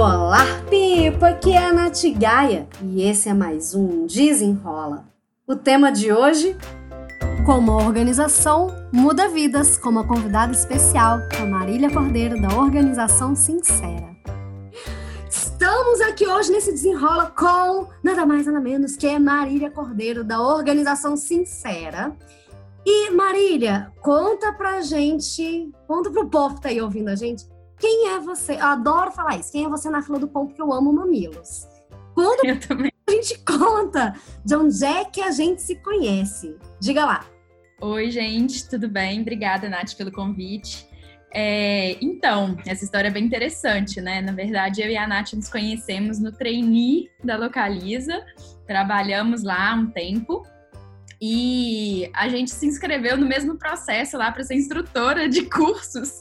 Olá, Pipa! Aqui é a Nath Gaia e esse é mais um Desenrola. O tema de hoje: Como a organização muda vidas, com uma convidada especial, a Marília Cordeiro, da Organização Sincera. Estamos aqui hoje nesse Desenrola com nada mais nada menos que Marília Cordeiro, da Organização Sincera. E Marília, conta pra gente, conta pro povo que tá aí ouvindo a gente, quem é você? Eu adoro falar isso. Quem é você na fila do pão? Porque eu amo mamilos. Quando a gente conta de onde é que a gente se conhece? Diga lá. Oi, gente, tudo bem? Obrigada, Nath, pelo convite. É, então, essa história é bem interessante, né? Na verdade, eu e a Nath nos conhecemos no trainee da Localiza, trabalhamos lá um tempo e a gente se inscreveu no mesmo processo lá para ser instrutora de cursos.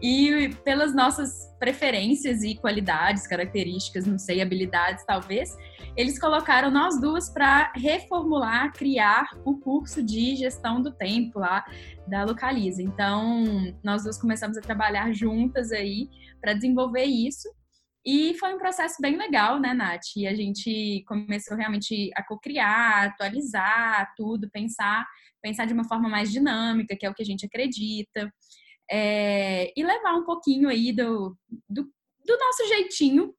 E pelas nossas preferências e qualidades, características, não sei, habilidades talvez, eles colocaram nós duas para reformular, criar o curso de gestão do tempo lá da Localiza. Então, nós duas começamos a trabalhar juntas aí para desenvolver isso. E foi um processo bem legal, né, Nath? E a gente começou realmente a co-criar, atualizar tudo, pensar, pensar de uma forma mais dinâmica, que é o que a gente acredita é, e levar um pouquinho aí do, do, do nosso jeitinho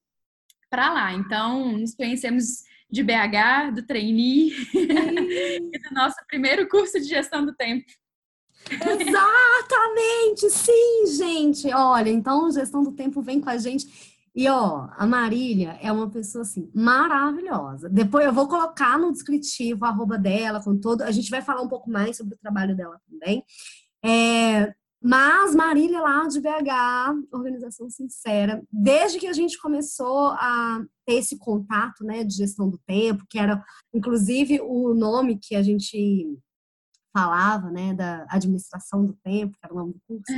para lá. Então, nos conhecemos de BH, do trainee e do nosso primeiro curso de gestão do tempo. Exatamente, sim, gente. Olha, então gestão do tempo vem com a gente. E ó, a Marília é uma pessoa assim maravilhosa. Depois eu vou colocar no descritivo a arroba dela com todo. A gente vai falar um pouco mais sobre o trabalho dela também. É, mas Marília lá de BH, organização sincera, desde que a gente começou a ter esse contato, né, de gestão do tempo, que era inclusive o nome que a gente falava, né, da administração do tempo, que era o nome do curso.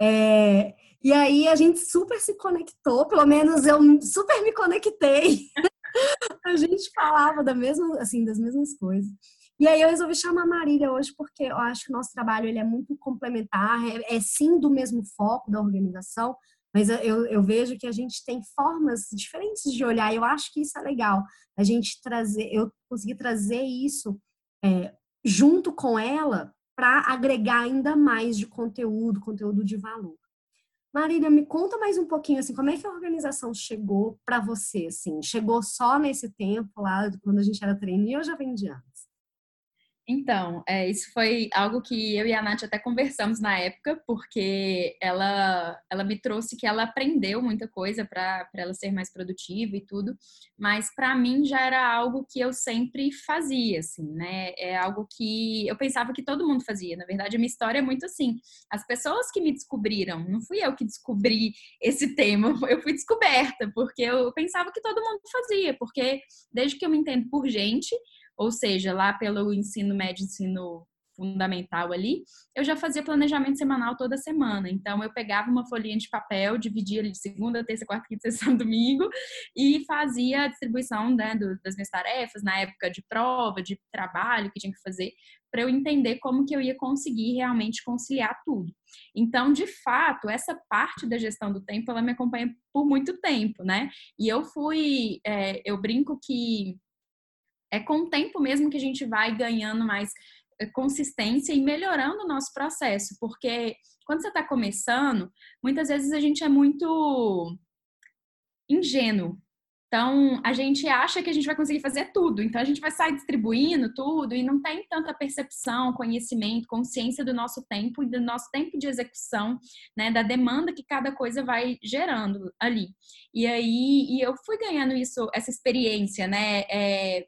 É, e aí a gente super se conectou, pelo menos eu super me conectei. a gente falava da mesma, assim, das mesmas coisas. E aí eu resolvi chamar a Marília hoje porque eu acho que o nosso trabalho ele é muito complementar, é, é sim do mesmo foco da organização, mas eu, eu, vejo que a gente tem formas diferentes de olhar e eu acho que isso é legal. A gente trazer, eu consegui trazer isso é, junto com ela para agregar ainda mais de conteúdo, conteúdo de valor. Marília, me conta mais um pouquinho assim, como é que a organização chegou para você assim? Chegou só nesse tempo lá quando a gente era trainee ou já vem de antes? Então, é, isso foi algo que eu e a Nath até conversamos na época, porque ela, ela me trouxe que ela aprendeu muita coisa para ela ser mais produtiva e tudo, mas para mim já era algo que eu sempre fazia, assim, né? É algo que eu pensava que todo mundo fazia. Na verdade, a minha história é muito assim. As pessoas que me descobriram, não fui eu que descobri esse tema, eu fui descoberta, porque eu pensava que todo mundo fazia, porque desde que eu me entendo por gente, ou seja, lá pelo ensino médio, ensino fundamental ali, eu já fazia planejamento semanal toda semana. Então, eu pegava uma folhinha de papel, dividia de segunda, terça, quarta, quinta, sexta, domingo e fazia a distribuição né, do, das minhas tarefas na época de prova, de trabalho que tinha que fazer, para eu entender como que eu ia conseguir realmente conciliar tudo. Então, de fato, essa parte da gestão do tempo, ela me acompanha por muito tempo, né? E eu fui, é, eu brinco que é com o tempo mesmo que a gente vai ganhando mais eh, consistência e melhorando o nosso processo, porque quando você está começando, muitas vezes a gente é muito ingênuo. Então, a gente acha que a gente vai conseguir fazer tudo. Então, a gente vai sair distribuindo tudo e não tem tanta percepção, conhecimento, consciência do nosso tempo e do nosso tempo de execução, né? Da demanda que cada coisa vai gerando ali. E aí, e eu fui ganhando isso, essa experiência, né? É,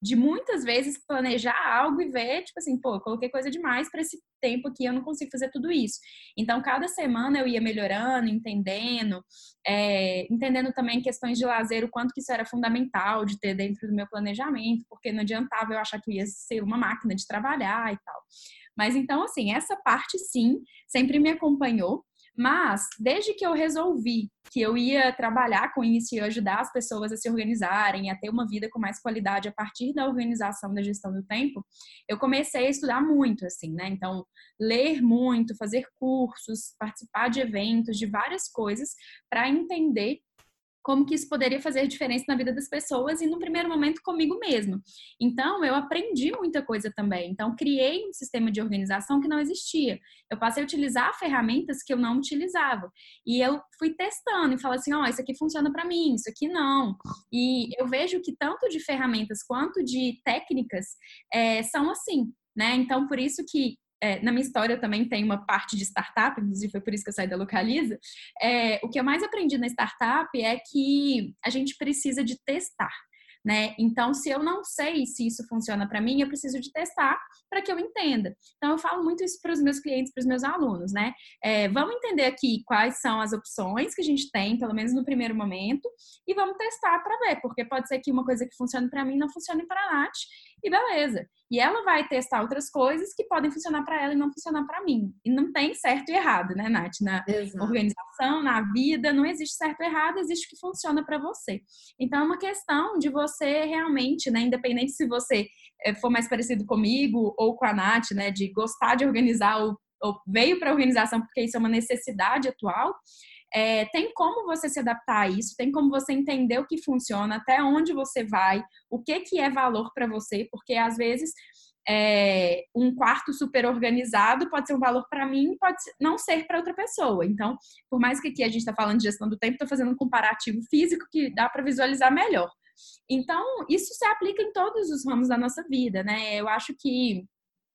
de muitas vezes planejar algo e ver, tipo assim, pô, eu coloquei coisa demais para esse tempo aqui, eu não consigo fazer tudo isso. Então, cada semana eu ia melhorando, entendendo, é, entendendo também questões de lazer, o quanto que isso era fundamental de ter dentro do meu planejamento, porque não adiantava eu achar que eu ia ser uma máquina de trabalhar e tal. Mas então, assim, essa parte sim, sempre me acompanhou. Mas, desde que eu resolvi que eu ia trabalhar com isso e ajudar as pessoas a se organizarem, a ter uma vida com mais qualidade a partir da organização da gestão do tempo, eu comecei a estudar muito, assim, né? Então, ler muito, fazer cursos, participar de eventos, de várias coisas, para entender como que isso poderia fazer diferença na vida das pessoas e no primeiro momento comigo mesmo. Então, eu aprendi muita coisa também. Então, criei um sistema de organização que não existia. Eu passei a utilizar ferramentas que eu não utilizava. E eu fui testando e falei assim, ó, oh, isso aqui funciona para mim, isso aqui não. E eu vejo que tanto de ferramentas quanto de técnicas é, são assim, né? Então, por isso que é, na minha história também tem uma parte de startup, inclusive foi por isso que eu saí da Localiza. É, o que eu mais aprendi na startup é que a gente precisa de testar. Né? Então, se eu não sei se isso funciona para mim, eu preciso de testar para que eu entenda. Então, eu falo muito isso para os meus clientes, para os meus alunos, né? É, vamos entender aqui quais são as opções que a gente tem, pelo menos no primeiro momento, e vamos testar para ver, porque pode ser que uma coisa que funcione para mim não funcione para a Nath, e beleza. E ela vai testar outras coisas que podem funcionar para ela e não funcionar para mim. E não tem certo e errado, né, Nath? Na Exato. organização, na vida, não existe certo e errado, existe o que funciona para você. Então, é uma questão de você realmente, né, independente se você eh, for mais parecido comigo ou com a Nath, né, de gostar de organizar ou, ou veio para a organização porque isso é uma necessidade atual, é, tem como você se adaptar a isso, tem como você entender o que funciona, até onde você vai, o que, que é valor para você, porque às vezes é, um quarto super organizado pode ser um valor para mim pode não ser para outra pessoa. Então, por mais que aqui a gente está falando de gestão do tempo, estou fazendo um comparativo físico que dá para visualizar melhor. Então, isso se aplica em todos os ramos da nossa vida, né? Eu acho que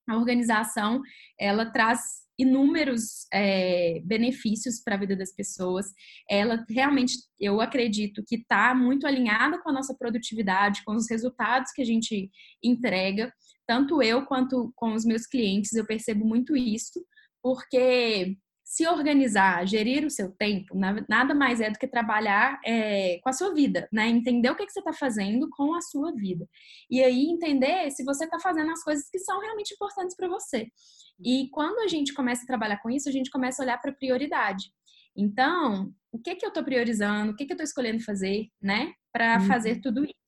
a organização ela traz inúmeros é, benefícios para a vida das pessoas. Ela realmente, eu acredito que está muito alinhada com a nossa produtividade, com os resultados que a gente entrega. Tanto eu quanto com os meus clientes, eu percebo muito isso, porque se organizar, gerir o seu tempo, nada mais é do que trabalhar é, com a sua vida, né? Entender o que, que você está fazendo com a sua vida. E aí entender se você está fazendo as coisas que são realmente importantes para você. E quando a gente começa a trabalhar com isso, a gente começa a olhar para prioridade. Então, o que que eu estou priorizando, o que que eu estou escolhendo fazer, né, para uhum. fazer tudo isso.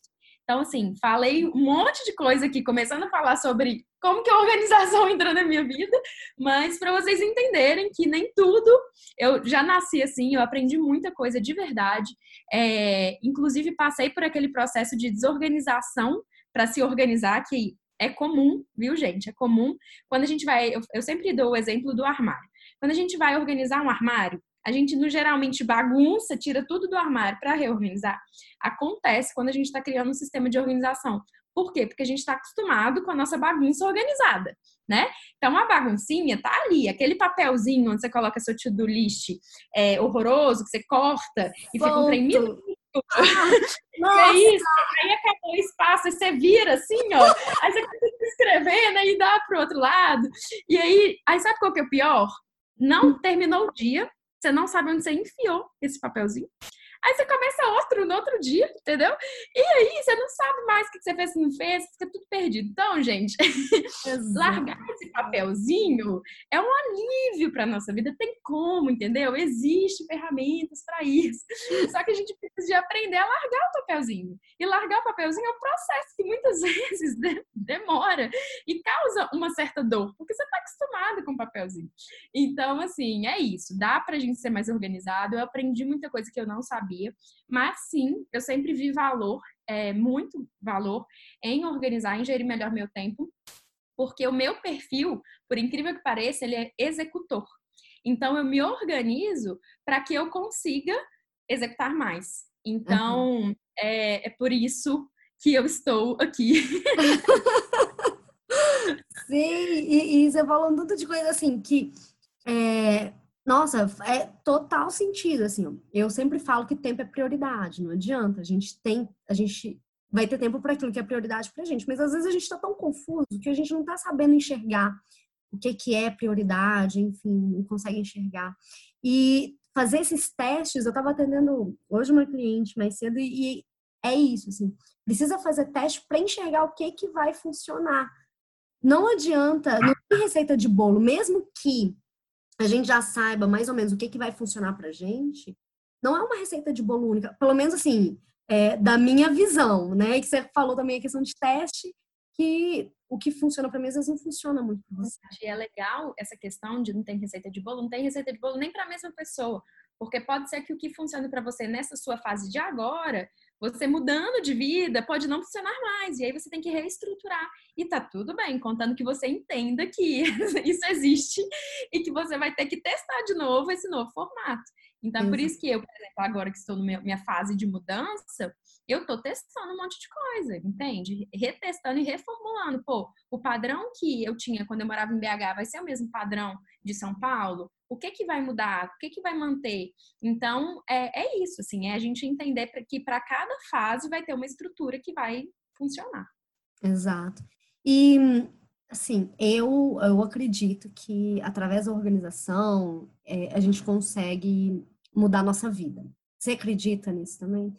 Então, assim, falei um monte de coisa aqui, começando a falar sobre como que a organização entrou na minha vida, mas para vocês entenderem que nem tudo, eu já nasci assim, eu aprendi muita coisa de verdade, é, inclusive passei por aquele processo de desorganização para se organizar, que é comum, viu, gente? É comum. Quando a gente vai, eu, eu sempre dou o exemplo do armário. Quando a gente vai organizar um armário, a gente no, geralmente bagunça, tira tudo do armário para reorganizar. Acontece quando a gente está criando um sistema de organização. Por quê? Porque a gente está acostumado com a nossa bagunça organizada, né? Então, a baguncinha tá ali, aquele papelzinho onde você coloca seu to-do list é, horroroso, que você corta e fica um trem mil ah, é isso, aí acabou o espaço, aí você vira assim, ó. Aí você começa escrever, né? E dá pro outro lado. E aí, aí sabe qual que é o pior? Não terminou o dia, você não sabe onde você enfiou esse papelzinho. Aí você começa outro no outro dia, entendeu? E aí você não sabe mais o que você fez, se não fez, fica tudo perdido. Então, gente, largar esse papelzinho é um alívio para nossa vida. Tem como, entendeu? Existem ferramentas para isso. Só que a gente de aprender a largar o papelzinho. E largar o papelzinho é um processo que muitas vezes demora e causa uma certa dor, porque você está acostumado com o papelzinho. Então, assim, é isso. Dá pra gente ser mais organizado. Eu aprendi muita coisa que eu não sabia. Mas sim, eu sempre vi valor, é, muito valor, em organizar, em gerir melhor meu tempo, porque o meu perfil, por incrível que pareça, ele é executor. Então, eu me organizo para que eu consiga executar mais. Então, uhum. é, é por isso que eu estou aqui. Sim, e, e você falando tudo de coisa assim que é, nossa, é total sentido, assim. Eu sempre falo que tempo é prioridade, não adianta. A gente tem, a gente vai ter tempo para aquilo que é prioridade para a gente, mas às vezes a gente está tão confuso que a gente não está sabendo enxergar o que, que é prioridade, enfim, não consegue enxergar. E fazer esses testes, eu estava atendendo hoje uma cliente mais cedo e, é isso, assim, precisa fazer teste para enxergar o que que vai funcionar. Não adianta, não tem receita de bolo, mesmo que a gente já saiba mais ou menos o que, que vai funcionar pra gente, não é uma receita de bolo única. Pelo menos assim, é, da minha visão, né? E que você falou também a questão de teste, que o que funciona para mim às vezes não funciona muito para você. E é legal essa questão de não ter receita de bolo, não tem receita de bolo nem para a mesma pessoa. Porque pode ser que o que funcione para você nessa sua fase de agora você mudando de vida pode não funcionar mais, e aí você tem que reestruturar. E tá tudo bem, contando que você entenda que isso existe e que você vai ter que testar de novo esse novo formato. Então, é por isso que eu, por exemplo, agora que estou na minha fase de mudança, eu estou testando um monte de coisa, entende? Retestando e reformulando. Pô, o padrão que eu tinha quando eu morava em BH vai ser o mesmo padrão de São Paulo? O que que vai mudar? O que que vai manter? Então, é, é isso, assim, é a gente entender que para cada fase vai ter uma estrutura que vai funcionar. Exato. E, assim, eu, eu acredito que através da organização é, a gente consegue mudar a nossa vida. Você acredita nisso também?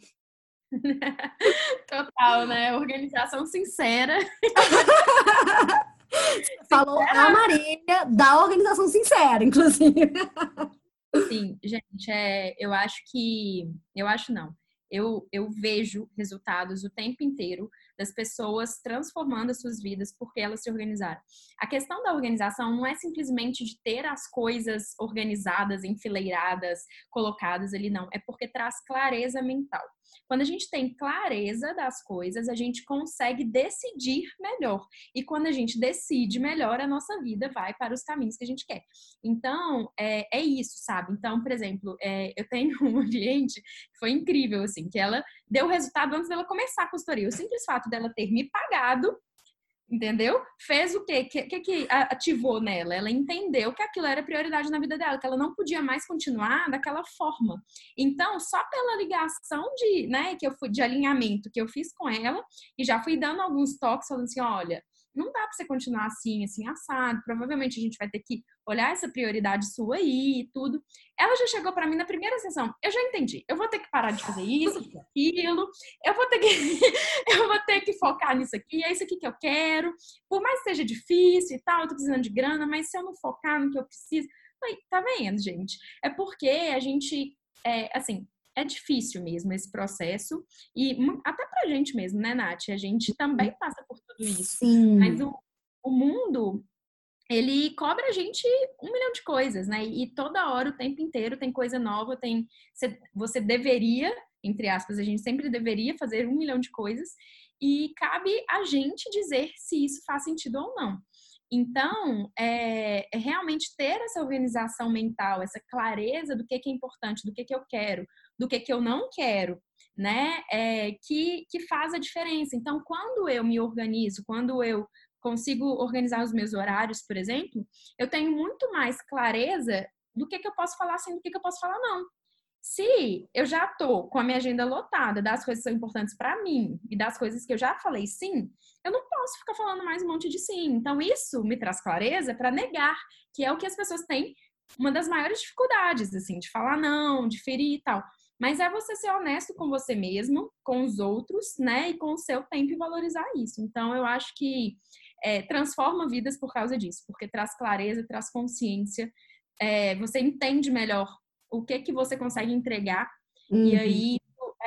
Total, né? Organização sincera. Falou a Marília da organização sincera, inclusive. Sim, gente, é, eu acho que. Eu acho não. Eu, eu vejo resultados o tempo inteiro das pessoas transformando as suas vidas porque elas se organizaram. A questão da organização não é simplesmente de ter as coisas organizadas, enfileiradas, colocadas ali, não. É porque traz clareza mental. Quando a gente tem clareza das coisas, a gente consegue decidir melhor. E quando a gente decide melhor, a nossa vida vai para os caminhos que a gente quer. Então, é, é isso, sabe? Então, por exemplo, é, eu tenho uma cliente que foi incrível, assim, que ela deu resultado antes dela começar a consultoria. O simples fato dela ter me pagado entendeu? Fez o quê? O que, que, que ativou nela? Ela entendeu que aquilo era prioridade na vida dela, que ela não podia mais continuar daquela forma. Então, só pela ligação de, né, que eu fui de alinhamento que eu fiz com ela e já fui dando alguns toques falando assim, olha, não dá para você continuar assim, assim, assado. Provavelmente a gente vai ter que olhar essa prioridade sua aí e tudo. Ela já chegou para mim na primeira sessão. Eu já entendi. Eu vou ter que parar de fazer isso, aquilo. Eu vou ter que, eu vou ter que focar nisso aqui. É isso aqui que eu quero. Por mais que seja difícil e tal, eu tô precisando de grana, mas se eu não focar no que eu preciso, tá vendo, gente? É porque a gente, é, assim, é difícil mesmo esse processo. E até pra gente mesmo, né, Nath? A gente também passa por tudo isso. Sim. Mas o, o mundo, ele cobra a gente um milhão de coisas, né? E toda hora, o tempo inteiro, tem coisa nova, tem. Você deveria, entre aspas, a gente sempre deveria fazer um milhão de coisas. E cabe a gente dizer se isso faz sentido ou não. Então, é, é, realmente ter essa organização mental, essa clareza do que, que é importante, do que, que eu quero, do que, que eu não quero, né? É, que, que faz a diferença. Então, quando eu me organizo, quando eu consigo organizar os meus horários, por exemplo, eu tenho muito mais clareza do que, que eu posso falar sim, do que, que eu posso falar não. Se eu já tô com a minha agenda lotada das coisas que são importantes para mim e das coisas que eu já falei sim, eu não posso ficar falando mais um monte de sim. Então isso me traz clareza para negar, que é o que as pessoas têm uma das maiores dificuldades, assim, de falar não, de ferir e tal. Mas é você ser honesto com você mesmo, com os outros, né? E com o seu tempo e valorizar isso. Então, eu acho que é, transforma vidas por causa disso, porque traz clareza, traz consciência. É, você entende melhor o que que você consegue entregar uhum. e aí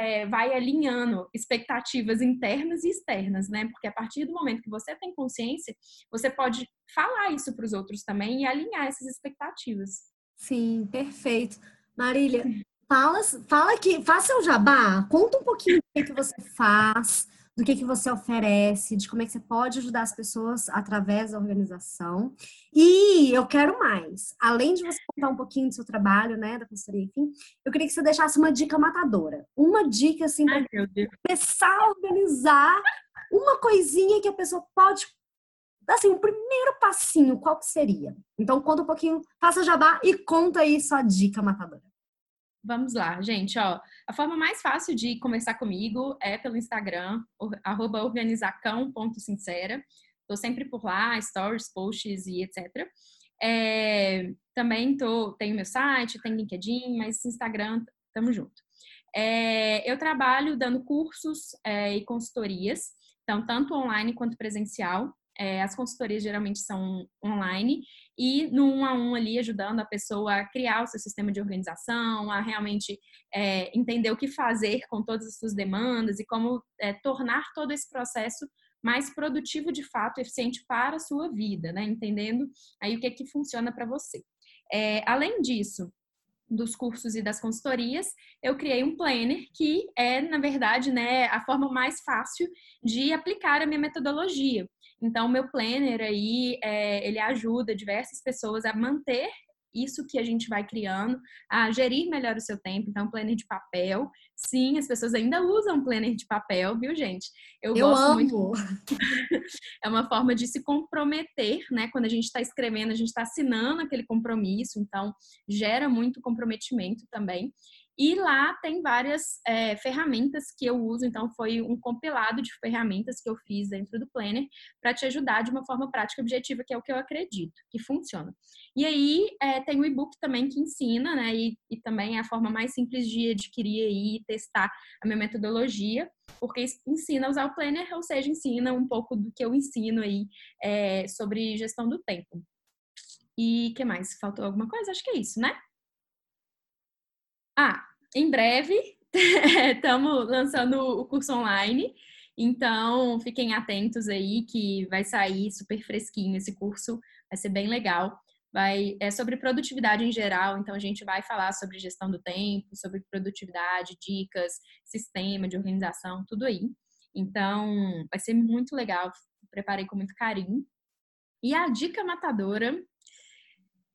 é, vai alinhando expectativas internas e externas, né? Porque a partir do momento que você tem consciência, você pode falar isso para os outros também e alinhar essas expectativas. Sim, perfeito. Marília, fala, fala que faça o jabá, conta um pouquinho do que, que você faz, do que, que você oferece, de como é que você pode ajudar as pessoas através da organização. E eu quero mais. Além de você contar um pouquinho do seu trabalho, né, da consultoria, enfim, eu queria que você deixasse uma dica matadora. Uma dica, assim, para começar a organizar uma coisinha que a pessoa pode assim, o primeiro passinho, qual que seria? Então, conta um pouquinho, faça jabá e conta aí sua dica matadora. Vamos lá, gente, ó. A forma mais fácil de conversar comigo é pelo Instagram, organizacão.sincera. Estou sempre por lá, stories, posts e etc. É, também tô, tenho meu site, tem LinkedIn, mas Instagram, tamo junto. É, eu trabalho dando cursos é, e consultorias, então tanto online quanto presencial. É, as consultorias geralmente são online e no um a um ali ajudando a pessoa a criar o seu sistema de organização, a realmente é, entender o que fazer com todas as suas demandas e como é, tornar todo esse processo mais produtivo de fato, eficiente para a sua vida, né? Entendendo aí o que é que funciona para você. É, além disso, dos cursos e das consultorias, eu criei um planner que é, na verdade, né, a forma mais fácil de aplicar a minha metodologia. Então, o meu planner aí, é, ele ajuda diversas pessoas a manter isso que a gente vai criando, a gerir melhor o seu tempo. Então, planner de papel. Sim, as pessoas ainda usam planner de papel, viu, gente? Eu, Eu gosto amo. muito. é uma forma de se comprometer, né? Quando a gente está escrevendo, a gente está assinando aquele compromisso, então gera muito comprometimento também. E lá tem várias é, ferramentas que eu uso, então foi um compilado de ferramentas que eu fiz dentro do Planner para te ajudar de uma forma prática e objetiva, que é o que eu acredito que funciona. E aí é, tem o e-book também que ensina, né? E, e, também é a forma mais simples de adquirir e testar a minha metodologia, porque ensina a usar o Planner, ou seja, ensina um pouco do que eu ensino aí é, sobre gestão do tempo. E que mais? Faltou alguma coisa? Acho que é isso, né? Ah, em breve estamos lançando o curso online. Então, fiquem atentos aí que vai sair super fresquinho esse curso, vai ser bem legal. Vai, é sobre produtividade em geral, então a gente vai falar sobre gestão do tempo, sobre produtividade, dicas, sistema de organização, tudo aí. Então, vai ser muito legal, preparei com muito carinho. E a dica matadora,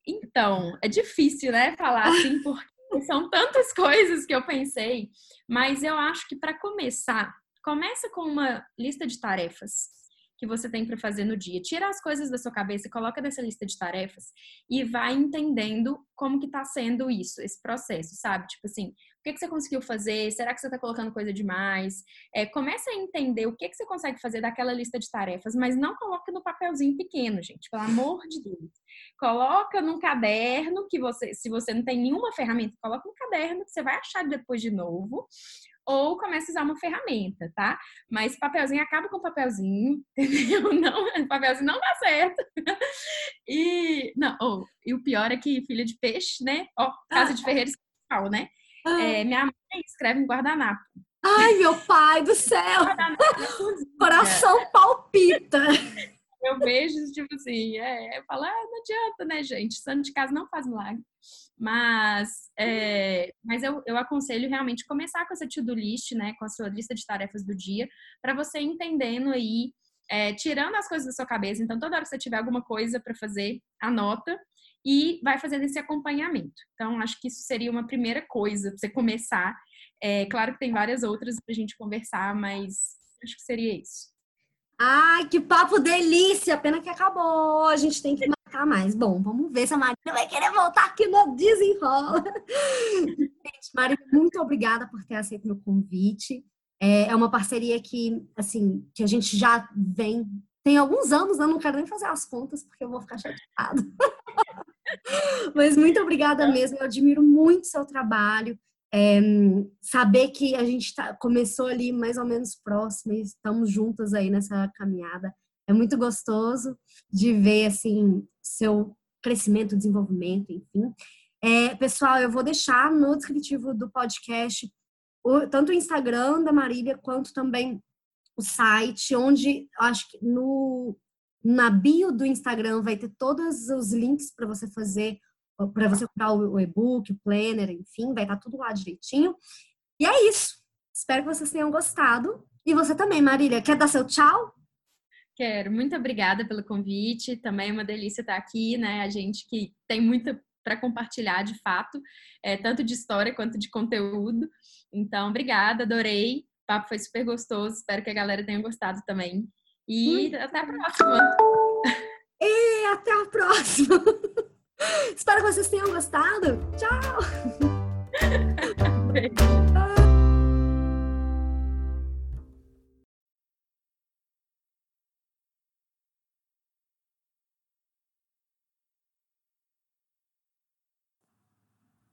então, é difícil, né, falar assim, porque são tantas coisas que eu pensei, mas eu acho que para começar, começa com uma lista de tarefas que você tem para fazer no dia. Tira as coisas da sua cabeça, coloca nessa lista de tarefas e vai entendendo como que tá sendo isso, esse processo, sabe? Tipo assim, o que, que você conseguiu fazer? Será que você está colocando coisa demais? É, começa a entender o que, que você consegue fazer daquela lista de tarefas, mas não coloca no papelzinho pequeno, gente, pelo amor de Deus. Coloca num caderno que você, se você não tem nenhuma ferramenta, coloca no caderno que você vai achar depois de novo ou comece a usar uma ferramenta, tá? Mas papelzinho acaba com papelzinho, entendeu? Não, papelzinho não dá certo. E não, oh, e o pior é que filha de peixe, né? Ó, casa de ferreiro escreve né? Ah. É, minha mãe escreve em guardanapo. Ai, meu pai do céu! Coração palpita! Eu vejo, tipo assim, é, eu falo, ah, não adianta, né, gente? Santo de casa não faz milagre. Mas, é, mas eu, eu aconselho realmente começar com essa to-do list, né, com a sua lista de tarefas do dia, para você entendendo aí, é, tirando as coisas da sua cabeça. Então, toda hora que você tiver alguma coisa para fazer, anota e vai fazendo esse acompanhamento. Então, acho que isso seria uma primeira coisa para você começar. É, claro que tem várias outras para a gente conversar, mas acho que seria isso. Ai, que papo delícia! Pena que acabou. A gente tem que marcar mais. Bom, vamos ver se a Maria vai querer voltar aqui no Desenrola. Gente, Maria, muito obrigada por ter aceito meu convite. É, é uma parceria que, assim, que a gente já vem tem alguns anos, eu não quero nem fazer as contas porque eu vou ficar chateada. Mas muito obrigada mesmo, eu admiro muito seu trabalho. É, saber que a gente tá, começou ali mais ou menos próximo e estamos juntas aí nessa caminhada é muito gostoso de ver assim seu crescimento, desenvolvimento, enfim. É, pessoal, eu vou deixar no descritivo do podcast o, tanto o Instagram da Marília quanto também o site, onde acho que no na bio do Instagram vai ter todos os links para você fazer para você comprar o e-book, o planner, enfim, vai estar tudo lá direitinho. E é isso. Espero que vocês tenham gostado. E você também, Marília, quer dar seu tchau? Quero. Muito obrigada pelo convite. Também é uma delícia estar aqui, né? A gente que tem muito para compartilhar, de fato, é, tanto de história quanto de conteúdo. Então, obrigada, adorei. O papo foi super gostoso. Espero que a galera tenha gostado também. E hum. até a próxima. E até a próxima. Espero que vocês tenham gostado. Tchau! Beijo.